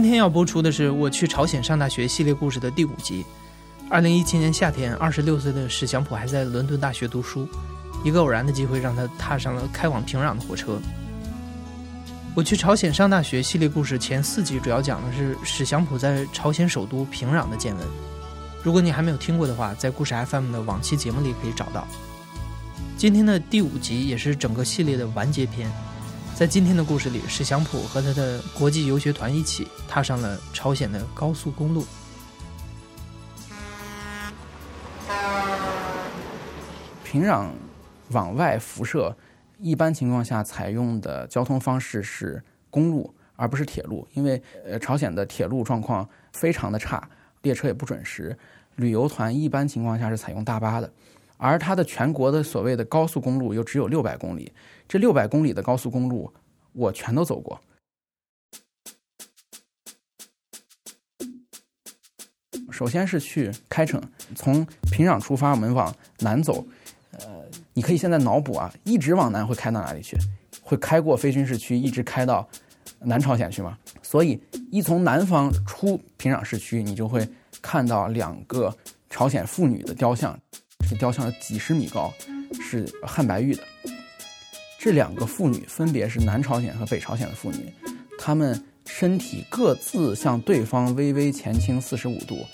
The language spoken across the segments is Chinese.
今天要播出的是《我去朝鲜上大学》系列故事的第五集。二零一七年夏天，二十六岁的史祥普还在伦敦大学读书，一个偶然的机会让他踏上了开往平壤的火车。《我去朝鲜上大学》系列故事前四集主要讲的是史祥普在朝鲜首都平壤的见闻。如果你还没有听过的话，在故事 FM 的往期节目里可以找到。今天的第五集也是整个系列的完结篇。在今天的故事里，史祥普和他的国际游学团一起踏上了朝鲜的高速公路。平壤往外辐射，一般情况下采用的交通方式是公路，而不是铁路，因为呃朝鲜的铁路状况非常的差，列车也不准时，旅游团一般情况下是采用大巴的。而它的全国的所谓的高速公路又只有六百公里，这六百公里的高速公路我全都走过。首先是去开城，从平壤出发，我们往南走。呃，你可以现在脑补啊，一直往南会开到哪里去？会开过非军事区，一直开到南朝鲜去吗？所以一从南方出平壤市区，你就会看到两个朝鲜妇女的雕像。这雕像有几十米高，是汉白玉的。这两个妇女分别是南朝鲜和北朝鲜的妇女，她们身体各自向对方微微前倾四十五度，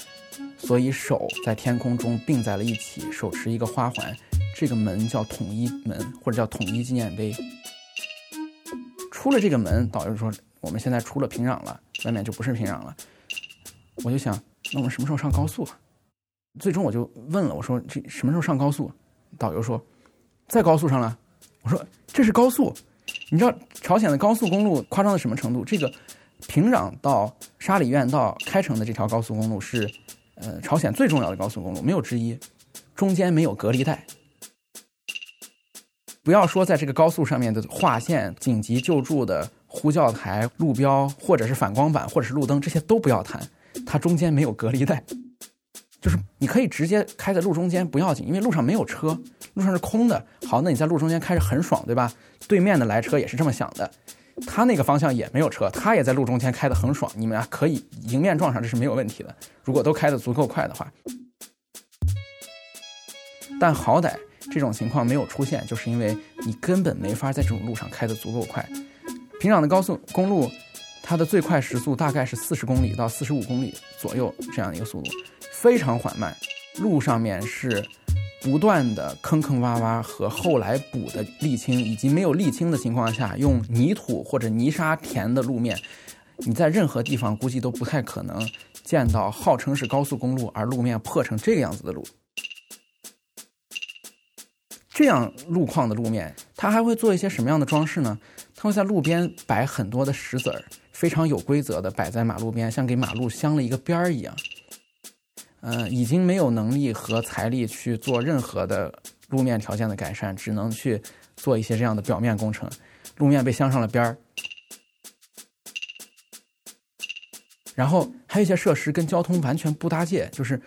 所以手在天空中并在了一起，手持一个花环。这个门叫统一门，或者叫统一纪念碑。出了这个门，导游说我们现在出了平壤了，外面就不是平壤了。我就想，那我们什么时候上高速啊？最终我就问了，我说这什么时候上高速？导游说在高速上了。我说这是高速，你知道朝鲜的高速公路夸张到什么程度？这个平壤到沙里院到开城的这条高速公路是呃朝鲜最重要的高速公路，没有之一，中间没有隔离带。不要说在这个高速上面的划线、紧急救助的呼叫台、路标，或者是反光板，或者是路灯，这些都不要谈，它中间没有隔离带。就是你可以直接开在路中间不要紧，因为路上没有车，路上是空的。好，那你在路中间开着很爽，对吧？对面的来车也是这么想的，他那个方向也没有车，他也在路中间开得很爽。你们啊可以迎面撞上，这是没有问题的。如果都开得足够快的话，但好歹这种情况没有出现，就是因为你根本没法在这种路上开得足够快。平壤的高速公路，它的最快时速大概是四十公里到四十五公里左右这样一个速度。非常缓慢，路上面是不断的坑坑洼洼和后来补的沥青，以及没有沥青的情况下用泥土或者泥沙填的路面。你在任何地方估计都不太可能见到号称是高速公路而路面破成这个样子的路。这样路况的路面，它还会做一些什么样的装饰呢？它会在路边摆很多的石子儿，非常有规则的摆在马路边，像给马路镶了一个边儿一样。嗯，已经没有能力和财力去做任何的路面条件的改善，只能去做一些这样的表面工程。路面被镶上了边儿，然后还有一些设施跟交通完全不搭界，就是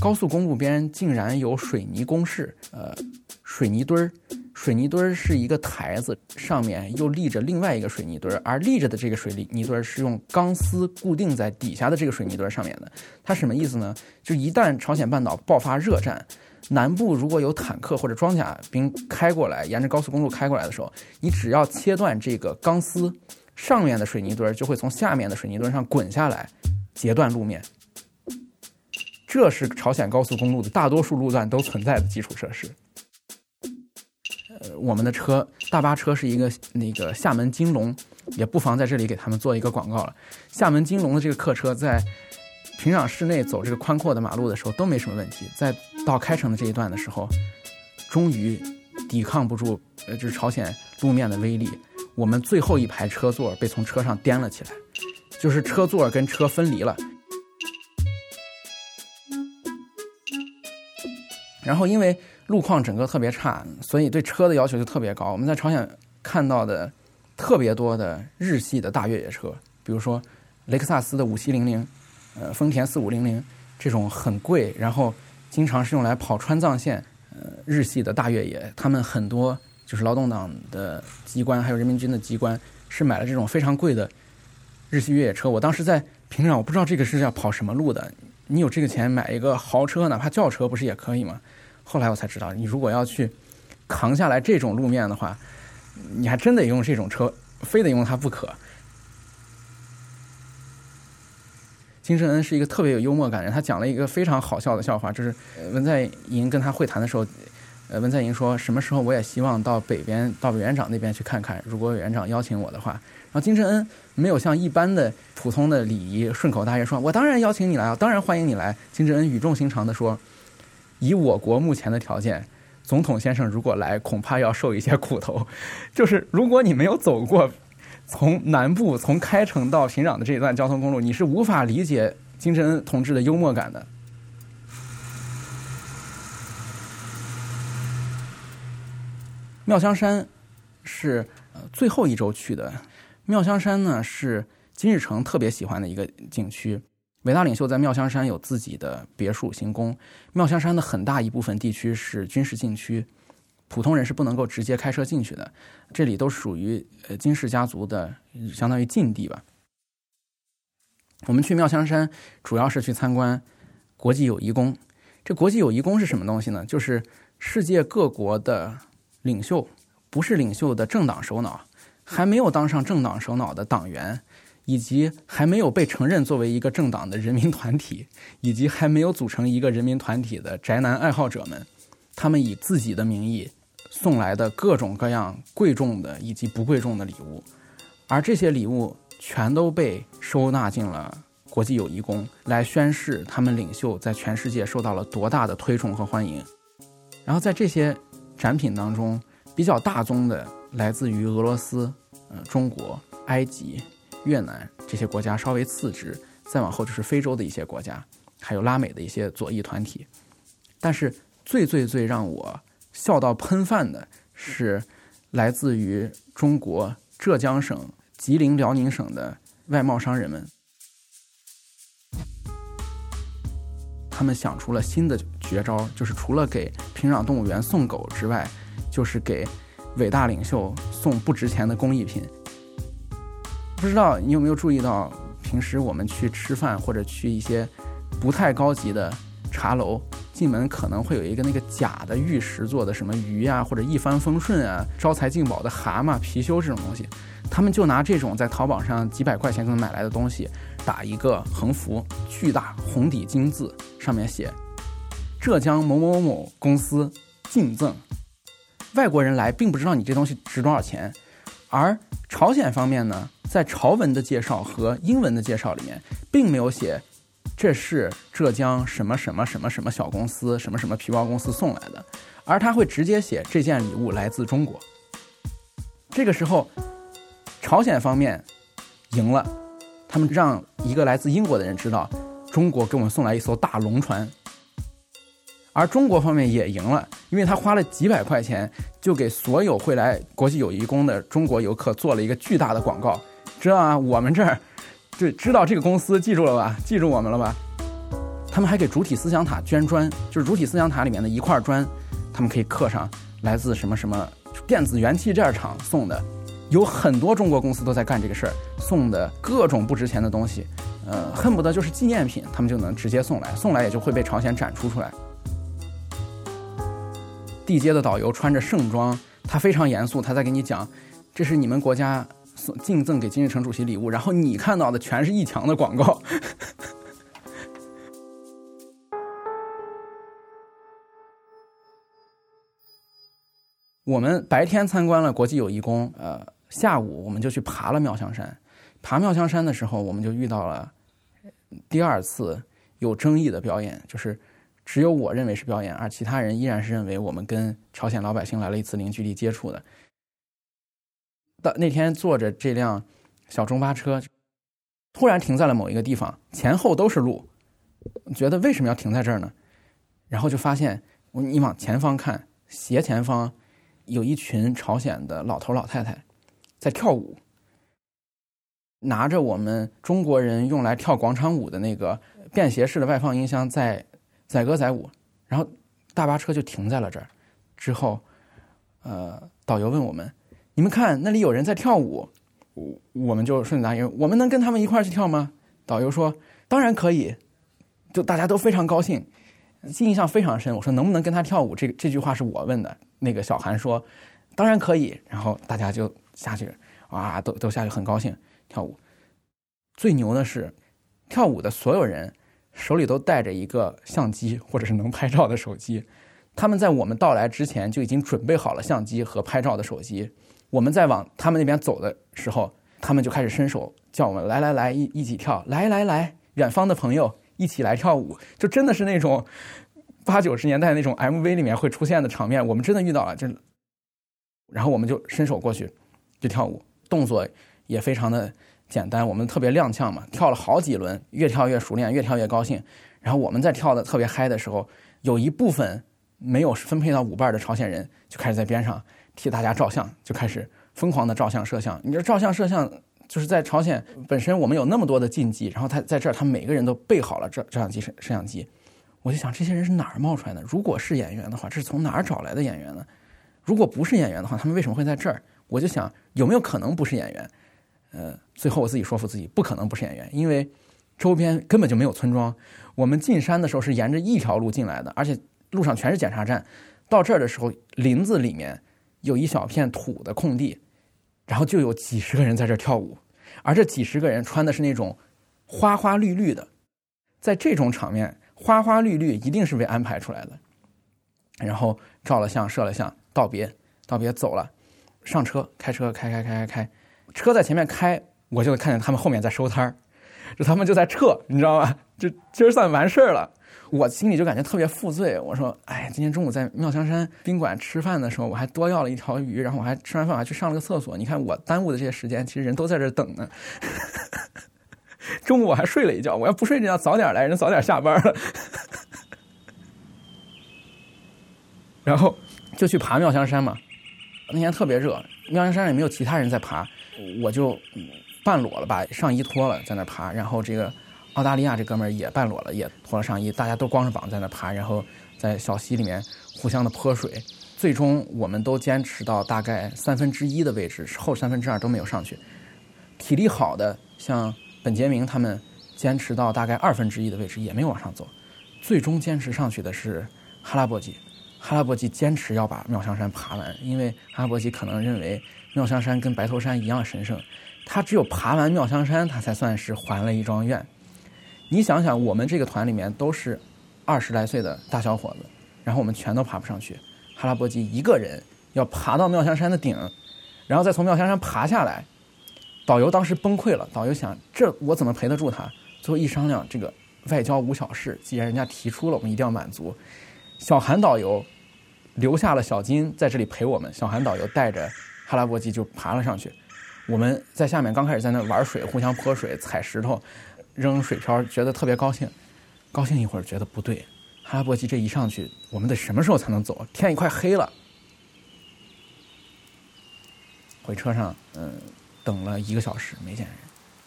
高速公路边竟然有水泥工事，呃，水泥墩儿。水泥墩儿是一个台子，上面又立着另外一个水泥墩儿，而立着的这个水泥泥墩儿是用钢丝固定在底下的这个水泥墩儿上面的。它什么意思呢？就一旦朝鲜半岛爆发热战，南部如果有坦克或者装甲兵开过来，沿着高速公路开过来的时候，你只要切断这个钢丝，上面的水泥墩儿就会从下面的水泥墩上滚下来，截断路面。这是朝鲜高速公路的大多数路段都存在的基础设施。我们的车大巴车是一个那个厦门金龙，也不妨在这里给他们做一个广告了。厦门金龙的这个客车在平壤市内走这个宽阔的马路的时候都没什么问题，在到开城的这一段的时候，终于抵抗不住呃，就是朝鲜路面的威力，我们最后一排车座被从车上颠了起来，就是车座跟车分离了。然后因为路况整个特别差，所以对车的要求就特别高。我们在朝鲜看到的特别多的日系的大越野车，比如说雷克萨斯的五七零零，呃，丰田四五零零这种很贵，然后经常是用来跑川藏线，呃，日系的大越野，他们很多就是劳动党的机关还有人民军的机关是买了这种非常贵的日系越野车。我当时在平壤，我不知道这个是要跑什么路的。你有这个钱买一个豪车，哪怕轿车不是也可以吗？后来我才知道，你如果要去扛下来这种路面的话，你还真得用这种车，非得用它不可。金正恩是一个特别有幽默感的人，他讲了一个非常好笑的笑话，就是文在寅跟他会谈的时候，呃，文在寅说什么时候我也希望到北边，到委员长那边去看看，如果委员长邀请我的话，然后金正恩没有像一般的普通的礼仪顺口答应说，我当然邀请你来啊，当然欢迎你来。金正恩语重心长的说。以我国目前的条件，总统先生如果来，恐怕要受一些苦头。就是如果你没有走过从南部从开城到平壤的这一段交通公路，你是无法理解金正恩同志的幽默感的。妙香山是呃最后一周去的。妙香山呢是金日成特别喜欢的一个景区。伟大领袖在妙香山有自己的别墅行宫。妙香山的很大一部分地区是军事禁区，普通人是不能够直接开车进去的。这里都属于呃金氏家族的，相当于禁地吧。我们去妙香山主要是去参观国际友谊宫。这国际友谊宫是什么东西呢？就是世界各国的领袖，不是领袖的政党首脑，还没有当上政党首脑的党员。以及还没有被承认作为一个政党的人民团体，以及还没有组成一个人民团体的宅男爱好者们，他们以自己的名义送来的各种各样贵重的以及不贵重的礼物，而这些礼物全都被收纳进了国际友谊宫，来宣示他们领袖在全世界受到了多大的推崇和欢迎。然后在这些展品当中，比较大宗的来自于俄罗斯、呃中国、埃及。越南这些国家稍微次之，再往后就是非洲的一些国家，还有拉美的一些左翼团体。但是最最最让我笑到喷饭的是来自于中国浙江省、吉林辽宁省的外贸商人们，他们想出了新的绝招，就是除了给平壤动物园送狗之外，就是给伟大领袖送不值钱的工艺品。不知道你有没有注意到，平时我们去吃饭或者去一些不太高级的茶楼，进门可能会有一个那个假的玉石做的什么鱼啊，或者一帆风顺啊、招财进宝的蛤蟆、貔貅这种东西，他们就拿这种在淘宝上几百块钱就能买来的东西，打一个横幅，巨大红底金字，上面写“浙江某某某公司敬赠”。外国人来并不知道你这东西值多少钱，而朝鲜方面呢？在朝文的介绍和英文的介绍里面，并没有写这是浙江什么什么什么什么小公司什么什么皮包公司送来的，而他会直接写这件礼物来自中国。这个时候，朝鲜方面赢了，他们让一个来自英国的人知道中国给我们送来一艘大龙船，而中国方面也赢了，因为他花了几百块钱就给所有会来国际友谊宫的中国游客做了一个巨大的广告。知道啊，我们这儿就知道这个公司，记住了吧？记住我们了吧？他们还给主体思想塔捐砖，就是主体思想塔里面的一块砖，他们可以刻上来自什么什么电子元器件厂送的。有很多中国公司都在干这个事儿，送的各种不值钱的东西，呃，恨不得就是纪念品，他们就能直接送来，送来也就会被朝鲜展出出来。地接的导游穿着盛装，他非常严肃，他在给你讲，这是你们国家。送敬赠给金日成主席礼物，然后你看到的全是一墙的广告。我们白天参观了国际友谊宫，呃，下午我们就去爬了妙香山。爬妙香山的时候，我们就遇到了第二次有争议的表演，就是只有我认为是表演，而其他人依然是认为我们跟朝鲜老百姓来了一次零距离接触的。到那天坐着这辆小中巴车，突然停在了某一个地方，前后都是路，觉得为什么要停在这儿呢？然后就发现，你往前方看，斜前方有一群朝鲜的老头老太太在跳舞。拿着我们中国人用来跳广场舞的那个便携式的外放音箱，在载歌载舞，然后大巴车就停在了这儿。之后，呃，导游问我们：“你们看，那里有人在跳舞。”我我们就顺答应：“我们能跟他们一块儿去跳吗？”导游说：“当然可以。”就大家都非常高兴，印象非常深。我说：“能不能跟他跳舞？”这这句话是我问的。那个小韩说：“当然可以。”然后大家就下去，哇，都都下去，很高兴。跳舞，最牛的是，跳舞的所有人手里都带着一个相机或者是能拍照的手机。他们在我们到来之前就已经准备好了相机和拍照的手机。我们在往他们那边走的时候，他们就开始伸手叫我们来来来一一起跳，来来来，远方的朋友一起来跳舞。就真的是那种八九十年代那种 MV 里面会出现的场面，我们真的遇到了。就然后我们就伸手过去就跳舞，动作。也非常的简单，我们特别踉跄嘛，跳了好几轮，越跳越熟练，越跳越高兴。然后我们在跳的特别嗨的时候，有一部分没有分配到舞伴的朝鲜人就开始在边上替大家照相，就开始疯狂的照相摄像。你这照相摄像就是在朝鲜本身我们有那么多的禁忌，然后他在这儿他每个人都备好了照照相机摄摄像机。我就想这些人是哪儿冒出来的？如果是演员的话，这是从哪儿找来的演员呢？如果不是演员的话，他们为什么会在这儿？我就想有没有可能不是演员？呃，最后我自己说服自己，不可能不是演员，因为周边根本就没有村庄。我们进山的时候是沿着一条路进来的，而且路上全是检查站。到这儿的时候，林子里面有一小片土的空地，然后就有几十个人在这跳舞，而这几十个人穿的是那种花花绿绿的。在这种场面，花花绿绿一定是被安排出来的。然后照了相，摄了相，道别，道别走了，上车，开车，开开开开开。车在前面开，我就看见他们后面在收摊儿，就他们就在撤，你知道吗？就今儿算完事儿了，我心里就感觉特别负罪。我说，哎，今天中午在妙香山宾馆吃饭的时候，我还多要了一条鱼，然后我还吃完饭还去上了个厕所。你看我耽误的这些时间，其实人都在这等呢。中午我还睡了一觉，我要不睡这觉，早点来，人早点下班了。然后就去爬妙香山嘛，那天特别热，妙香山也没有其他人在爬。我就半裸了，把上衣脱了，在那爬。然后这个澳大利亚这哥们儿也半裸了，也脱了上衣，大家都光着膀在那爬。然后在小溪里面互相的泼水。最终我们都坚持到大概三分之一的位置，后三分之二都没有上去。体力好的像本杰明他们，坚持到大概二分之一的位置也没有往上走。最终坚持上去的是哈拉伯吉，哈拉伯吉坚持要把妙香山爬完，因为哈拉伯吉可能认为。妙香山跟白头山一样神圣，他只有爬完妙香山，他才算是还了一桩愿。你想想，我们这个团里面都是二十来岁的大小伙子，然后我们全都爬不上去。哈拉伯基一个人要爬到妙香山的顶，然后再从妙香山爬下来。导游当时崩溃了，导游想：这我怎么陪得住他？最后一商量，这个外交无小事，既然人家提出了，我们一定要满足。小韩导游留下了小金在这里陪我们。小韩导游带着。哈拉伯基就爬了上去，我们在下面刚开始在那玩水，互相泼水、踩石头、扔水漂，觉得特别高兴。高兴一会儿，觉得不对。哈拉伯基这一上去，我们得什么时候才能走？天也快黑了。回车上，嗯，等了一个小时没见人，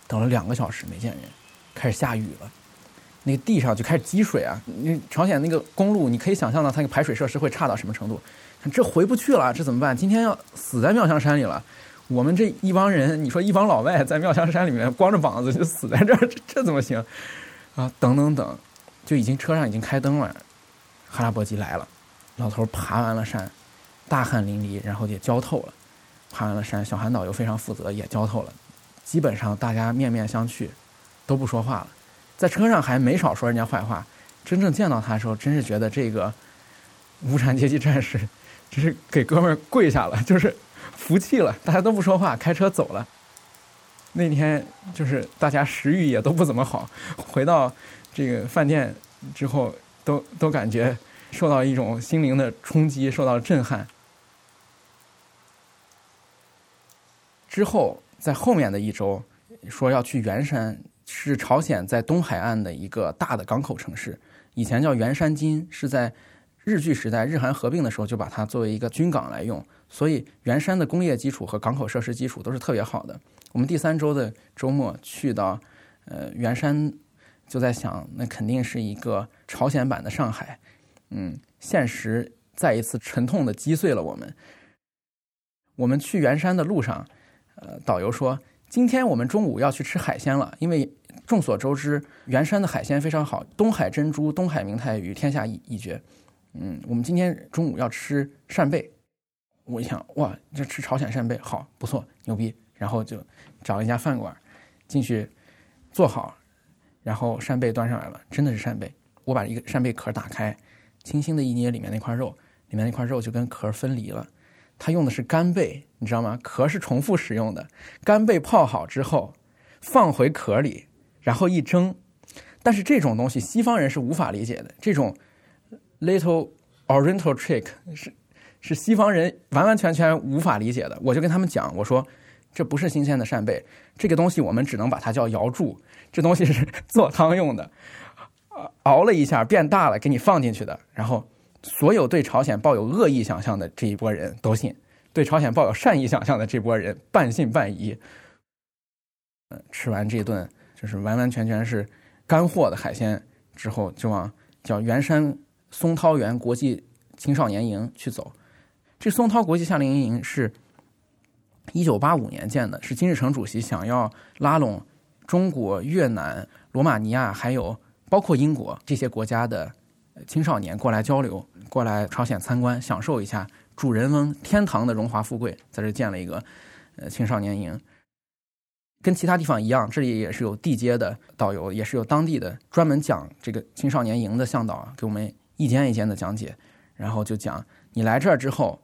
等了两个小时没见人，开始下雨了，那个地上就开始积水啊！你朝鲜那个公路，你可以想象到它那个排水设施会差到什么程度。这回不去了，这怎么办？今天要死在妙香山里了。我们这一帮人，你说一帮老外在妙香山里面光着膀子就死在这儿，这这怎么行？啊，等等等，就已经车上已经开灯了。哈拉伯基来了，老头爬完了山，大汗淋漓，然后也浇透了。爬完了山，小韩导游非常负责，也浇透了。基本上大家面面相觑，都不说话了。在车上还没少说人家坏话。真正见到他的时候，真是觉得这个无产阶级战士。只是给哥们儿跪下了，就是服气了，大家都不说话，开车走了。那天就是大家食欲也都不怎么好，回到这个饭店之后，都都感觉受到一种心灵的冲击，受到震撼。之后在后面的一周，说要去元山，是朝鲜在东海岸的一个大的港口城市，以前叫元山金，是在日据时代日韩合并的时候就把它作为一个军港来用，所以元山的工业基础和港口设施基础都是特别好的。我们第三周的周末去到呃元山，就在想，那肯定是一个朝鲜版的上海，嗯，现实再一次沉痛的击碎了我们。我们去元山的路上。呃，导游说，今天我们中午要去吃海鲜了，因为众所周知，元山的海鲜非常好，东海珍珠、东海明太鱼天下一一绝。嗯，我们今天中午要吃扇贝，我一想，哇，这吃朝鲜扇贝好不错，牛逼。然后就找了一家饭馆，进去坐好，然后扇贝端上来了，真的是扇贝。我把一个扇贝壳打开，轻轻的一捏里面那块肉，里面那块肉就跟壳分离了。它用的是干贝，你知道吗？壳是重复使用的，干贝泡好之后放回壳里，然后一蒸。但是这种东西西方人是无法理解的，这种 little oriental trick 是是西方人完完全全无法理解的。我就跟他们讲，我说这不是新鲜的扇贝，这个东西我们只能把它叫瑶柱，这东西是做汤用的，熬了一下变大了，给你放进去的，然后。所有对朝鲜抱有恶意想象的这一波人都信，对朝鲜抱有善意想象的这波人半信半疑。吃完这顿就是完完全全是干货的海鲜之后，就往叫元山松涛园国际青少年营去走。这松涛国际夏令营是一九八五年建的，是金日成主席想要拉拢中国、越南、罗马尼亚，还有包括英国这些国家的。青少年过来交流，过来朝鲜参观，享受一下主人翁天堂的荣华富贵，在这建了一个呃青少年营。跟其他地方一样，这里也是有地接的导游，也是有当地的专门讲这个青少年营的向导，给我们一间一间的讲解。然后就讲，你来这儿之后，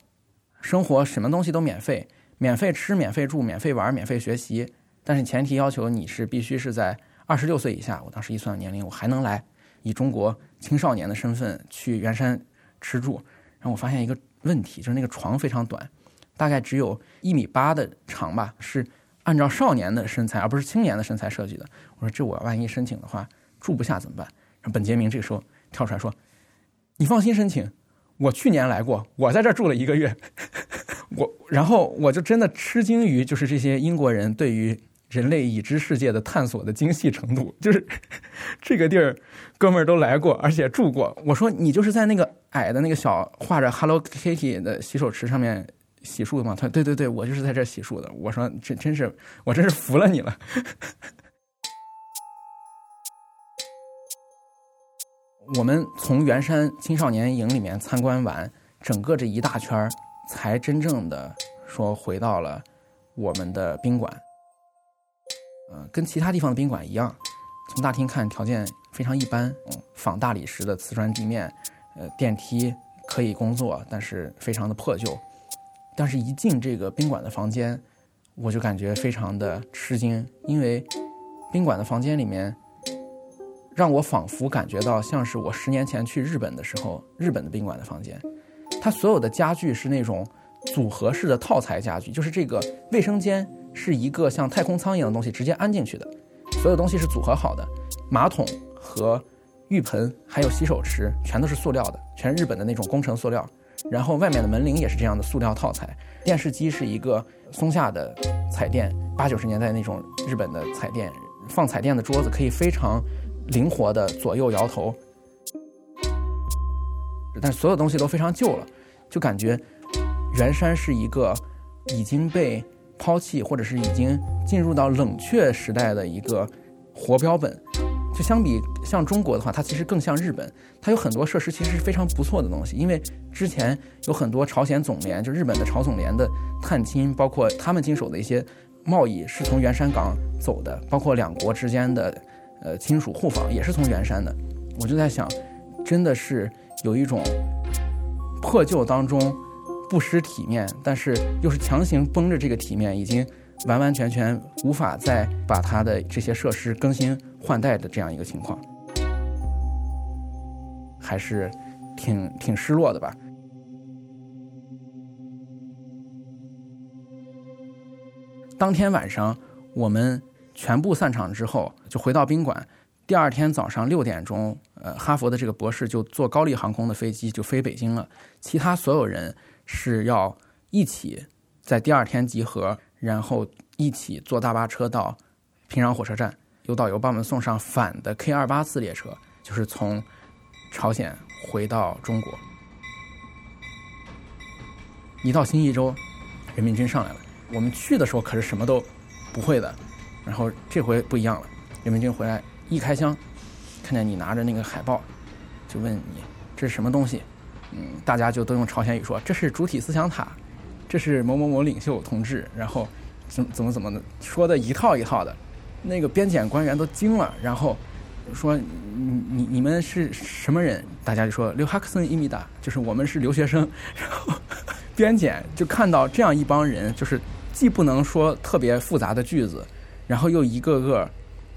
生活什么东西都免费，免费吃，免费住，免费玩，免费学习。但是前提要求你是必须是在二十六岁以下。我当时一算年龄，我还能来。以中国青少年的身份去元山吃住，然后我发现一个问题，就是那个床非常短，大概只有一米八的长吧，是按照少年的身材而不是青年的身材设计的。我说这我万一申请的话住不下怎么办？本杰明这个时候跳出来说：“你放心申请，我去年来过，我在这住了一个月。”我然后我就真的吃惊于就是这些英国人对于。人类已知世界的探索的精细程度，就是 这个地儿，哥们儿都来过，而且住过。我说你就是在那个矮的那个小画着 Hello Kitty 的洗手池上面洗漱的吗？他说对对对，我就是在这洗漱的。我说这真是，我真是服了你了。我们从元山青少年营里面参观完整个这一大圈儿才真正的说回到了我们的宾馆。呃，跟其他地方的宾馆一样，从大厅看条件非常一般，嗯，仿大理石的瓷砖地面，呃，电梯可以工作，但是非常的破旧。但是，一进这个宾馆的房间，我就感觉非常的吃惊，因为宾馆的房间里面，让我仿佛感觉到像是我十年前去日本的时候，日本的宾馆的房间。它所有的家具是那种组合式的套材家具，就是这个卫生间。是一个像太空舱一样的东西，直接安进去的，所有东西是组合好的，马桶和浴盆还有洗手池全都是塑料的，全是日本的那种工程塑料。然后外面的门铃也是这样的塑料套材，电视机是一个松下的彩电，八九十年代那种日本的彩电，放彩电的桌子可以非常灵活的左右摇头，但所有东西都非常旧了，就感觉圆山是一个已经被。抛弃，或者是已经进入到冷却时代的一个活标本，就相比像中国的话，它其实更像日本。它有很多设施其实是非常不错的东西，因为之前有很多朝鲜总联，就日本的朝总联的探亲，包括他们经手的一些贸易是从元山港走的，包括两国之间的呃亲属互访也是从元山的。我就在想，真的是有一种破旧当中。不失体面，但是又是强行绷着这个体面，已经完完全全无法再把它的这些设施更新换代的这样一个情况，还是挺挺失落的吧。当天晚上，我们全部散场之后，就回到宾馆。第二天早上六点钟，呃，哈佛的这个博士就坐高丽航空的飞机就飞北京了。其他所有人是要一起在第二天集合，然后一起坐大巴车到平壤火车站，有导游帮我们送上反的 K 二八次列车，就是从朝鲜回到中国。一到新一周，人民军上来了。我们去的时候可是什么都不会的，然后这回不一样了。人民军回来一开箱，看见你拿着那个海报，就问你这是什么东西？嗯，大家就都用朝鲜语说这是主体思想塔，这是某某某领袖同志，然后怎怎么怎么的说的一套一套的，那个边检官员都惊了，然后说你你你们是什么人？大家就说留哈克森伊米达，就是我们是留学生。然后边检就看到这样一帮人，就是。既不能说特别复杂的句子，然后又一个个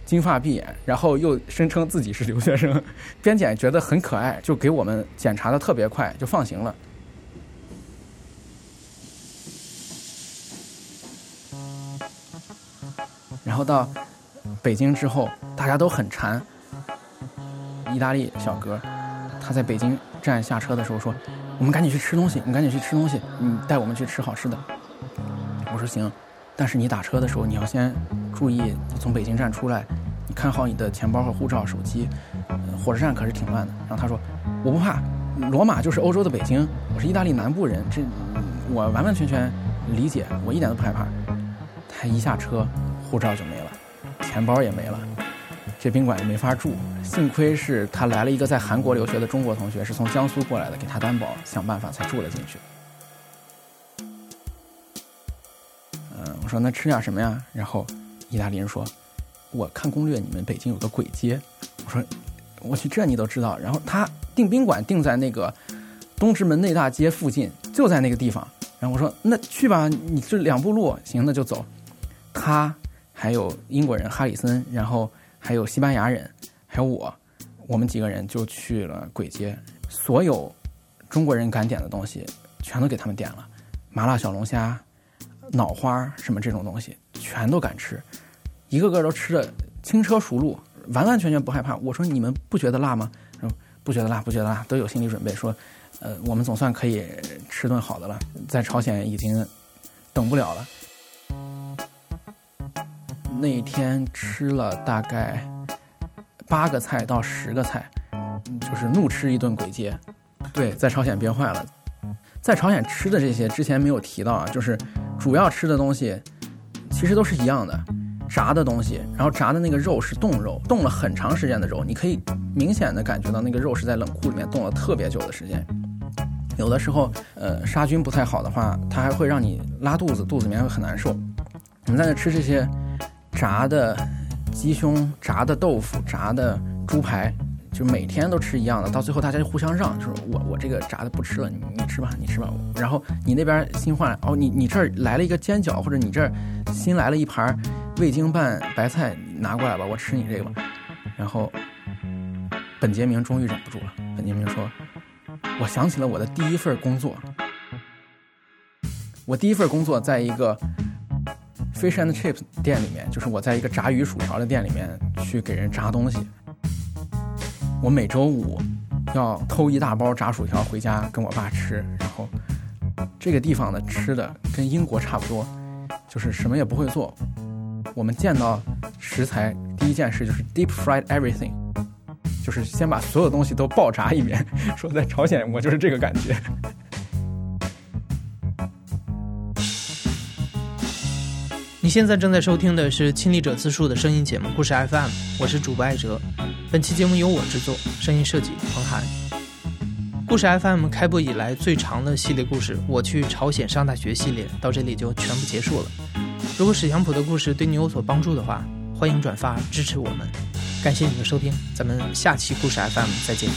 金发碧眼，然后又声称自己是留学生，边检觉得很可爱，就给我们检查的特别快，就放行了。然后到北京之后，大家都很馋。意大利小哥他在北京站下车的时候说：“我们赶紧去吃东西，你赶紧去吃东西，你带我们去吃好吃的。”我说行，但是你打车的时候你要先注意，你从北京站出来，你看好你的钱包和护照、手机。火车站可是挺乱的。然后他说，我不怕，罗马就是欧洲的北京，我是意大利南部人，这我完完全全理解，我一点都不害怕。他一下车，护照就没了，钱包也没了，这宾馆也没法住。幸亏是他来了一个在韩国留学的中国同学，是从江苏过来的，给他担保，想办法才住了进去。我说那吃点什么呀？然后意大利人说：“我看攻略，你们北京有个簋街。”我说：“我去，这你都知道。”然后他订宾馆订在那个东直门内大街附近，就在那个地方。然后我说：“那去吧，你这两步路，行，那就走。”他还有英国人哈里森，然后还有西班牙人，还有我，我们几个人就去了簋街。所有中国人敢点的东西，全都给他们点了，麻辣小龙虾。脑花什么这种东西全都敢吃，一个个都吃的轻车熟路，完完全全不害怕。我说你们不觉得辣吗？说不觉得辣，不觉得辣，都有心理准备。说，呃，我们总算可以吃顿好的了，在朝鲜已经等不了了。那一天吃了大概八个菜到十个菜，就是怒吃一顿鬼街。对，在朝鲜憋坏了。在朝鲜吃的这些之前没有提到啊，就是。主要吃的东西其实都是一样的，炸的东西，然后炸的那个肉是冻肉，冻了很长时间的肉，你可以明显的感觉到那个肉是在冷库里面冻了特别久的时间。有的时候，呃，杀菌不太好的话，它还会让你拉肚子，肚子里面会很难受。我们在那吃这些炸的鸡胸、炸的豆腐、炸的猪排。就每天都吃一样的，到最后大家就互相让，就是我我这个炸的不吃了，你你吃吧，你吃吧。然后你那边新换哦，你你这儿来了一个煎饺，或者你这儿新来了一盘味精拌白菜，拿过来吧，我吃你这个吧。然后本杰明终于忍不住了，本杰明说：“我想起了我的第一份工作，我第一份工作在一个 fish and chips 店里面，就是我在一个炸鱼薯条的店里面去给人炸东西。”我每周五要偷一大包炸薯条回家跟我爸吃，然后这个地方的吃的跟英国差不多，就是什么也不会做。我们见到食材第一件事就是 deep fried everything，就是先把所有东西都爆炸一遍。说在朝鲜我就是这个感觉。你现在正在收听的是亲历者自述的声音节目故事 FM，我是主播艾哲。本期节目由我制作，声音设计彭涵。故事 FM 开播以来最长的系列故事《我去朝鲜上大学》系列到这里就全部结束了。如果史祥普的故事对你有所帮助的话，欢迎转发支持我们。感谢你的收听，咱们下期故事 FM 再见。